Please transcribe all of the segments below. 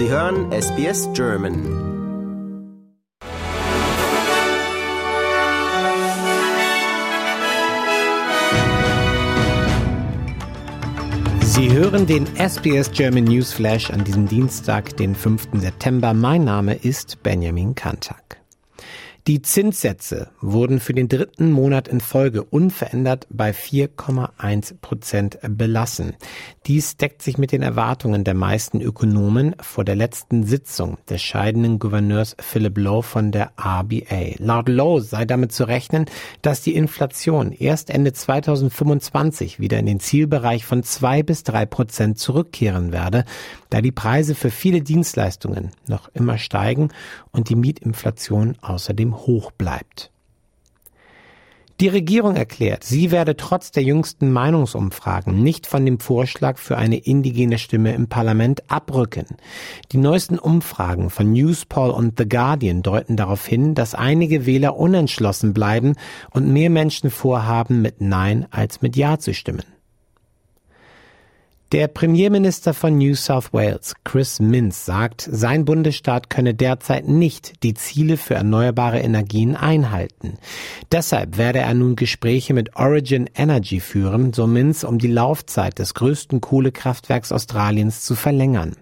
Sie hören SBS German. Sie hören den SBS German News Flash an diesem Dienstag, den 5. September. Mein Name ist Benjamin Kantak. Die Zinssätze wurden für den dritten Monat in Folge unverändert bei 4,1 Prozent belassen. Dies deckt sich mit den Erwartungen der meisten Ökonomen vor der letzten Sitzung des scheidenden Gouverneurs Philip Lowe von der RBA. Laut Lowe sei damit zu rechnen, dass die Inflation erst Ende 2025 wieder in den Zielbereich von zwei bis drei Prozent zurückkehren werde, da die Preise für viele Dienstleistungen noch immer steigen und die Mietinflation außerdem hoch bleibt. Die Regierung erklärt, sie werde trotz der jüngsten Meinungsumfragen nicht von dem Vorschlag für eine indigene Stimme im Parlament abrücken. Die neuesten Umfragen von Newspoll und The Guardian deuten darauf hin, dass einige Wähler unentschlossen bleiben und mehr Menschen vorhaben, mit Nein als mit Ja zu stimmen. Der Premierminister von New South Wales, Chris Minns, sagt, sein Bundesstaat könne derzeit nicht die Ziele für erneuerbare Energien einhalten. Deshalb werde er nun Gespräche mit Origin Energy führen, so Minns, um die Laufzeit des größten Kohlekraftwerks Australiens zu verlängern.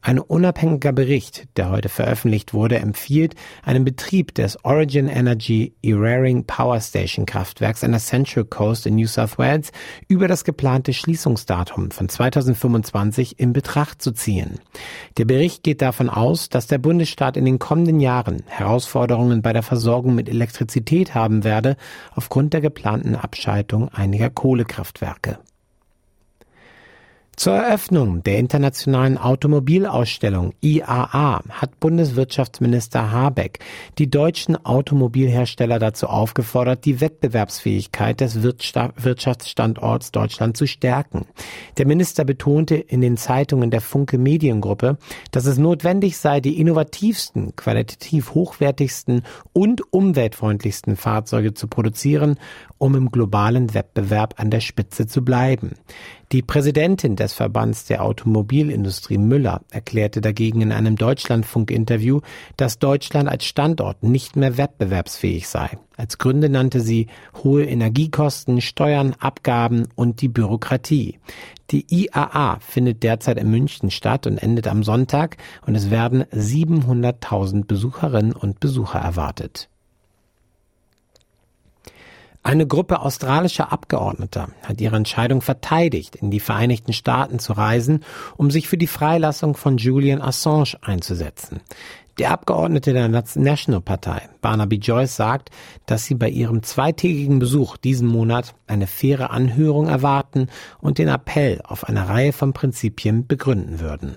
Ein unabhängiger Bericht, der heute veröffentlicht wurde, empfiehlt einen Betrieb des Origin Energy Eraring Power Station Kraftwerks an der Central Coast in New South Wales über das geplante Schließungsdatum von 2025 in Betracht zu ziehen. Der Bericht geht davon aus, dass der Bundesstaat in den kommenden Jahren Herausforderungen bei der Versorgung mit Elektrizität haben werde aufgrund der geplanten Abschaltung einiger Kohlekraftwerke. Zur Eröffnung der internationalen Automobilausstellung IAA hat Bundeswirtschaftsminister Habeck die deutschen Automobilhersteller dazu aufgefordert, die Wettbewerbsfähigkeit des Wirtschaftsstandorts Deutschland zu stärken. Der Minister betonte in den Zeitungen der Funke Mediengruppe, dass es notwendig sei, die innovativsten, qualitativ hochwertigsten und umweltfreundlichsten Fahrzeuge zu produzieren, um im globalen Wettbewerb an der Spitze zu bleiben. Die Präsidentin des Verbands der Automobilindustrie Müller erklärte dagegen in einem Deutschlandfunk-Interview, dass Deutschland als Standort nicht mehr wettbewerbsfähig sei. Als Gründe nannte sie hohe Energiekosten, Steuern, Abgaben und die Bürokratie. Die IAA findet derzeit in München statt und endet am Sonntag und es werden 700.000 Besucherinnen und Besucher erwartet. Eine Gruppe australischer Abgeordneter hat ihre Entscheidung verteidigt, in die Vereinigten Staaten zu reisen, um sich für die Freilassung von Julian Assange einzusetzen. Der Abgeordnete der National Partei, Barnaby Joyce, sagt, dass sie bei ihrem zweitägigen Besuch diesen Monat eine faire Anhörung erwarten und den Appell auf eine Reihe von Prinzipien begründen würden.